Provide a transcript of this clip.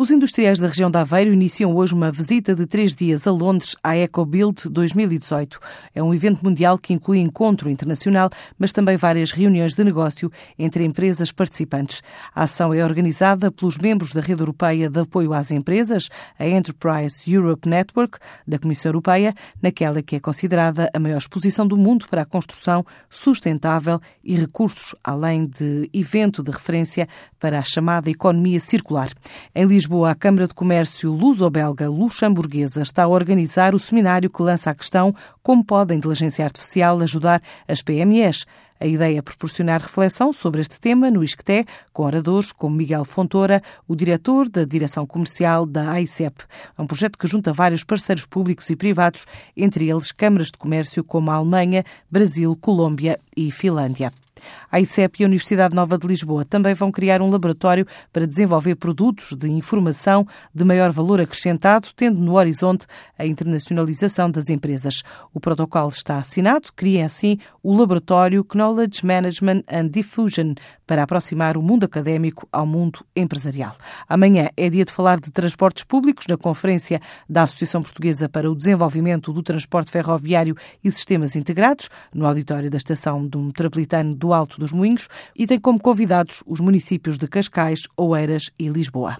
Os industriais da região de Aveiro iniciam hoje uma visita de três dias a Londres à EcoBuild 2018. É um evento mundial que inclui encontro internacional, mas também várias reuniões de negócio entre empresas participantes. A ação é organizada pelos membros da Rede Europeia de Apoio às Empresas, a Enterprise Europe Network, da Comissão Europeia, naquela que é considerada a maior exposição do mundo para a construção sustentável e recursos, além de evento de referência para a chamada economia circular. Em Lisboa, Lisboa, a Câmara de Comércio luso-belga luxemburguesa está a organizar o seminário que lança a questão como pode a inteligência artificial ajudar as PMEs. A ideia é proporcionar reflexão sobre este tema no ISCTE, com oradores como Miguel Fontoura, o diretor da Direção Comercial da AICEP. É um projeto que junta vários parceiros públicos e privados, entre eles câmaras de comércio como a Alemanha, Brasil, Colômbia e Finlândia. A ICEP e a Universidade Nova de Lisboa também vão criar um laboratório para desenvolver produtos de informação de maior valor acrescentado, tendo no horizonte a internacionalização das empresas. O protocolo está assinado, cria assim o laboratório Knowledge Management and Diffusion para aproximar o mundo académico ao mundo empresarial. Amanhã é dia de falar de transportes públicos na conferência da Associação Portuguesa para o Desenvolvimento do Transporte Ferroviário e Sistemas Integrados, no auditório da estação do Metropolitano do Alto dos Moinhos, e tem como convidados os municípios de Cascais, Oeiras e Lisboa.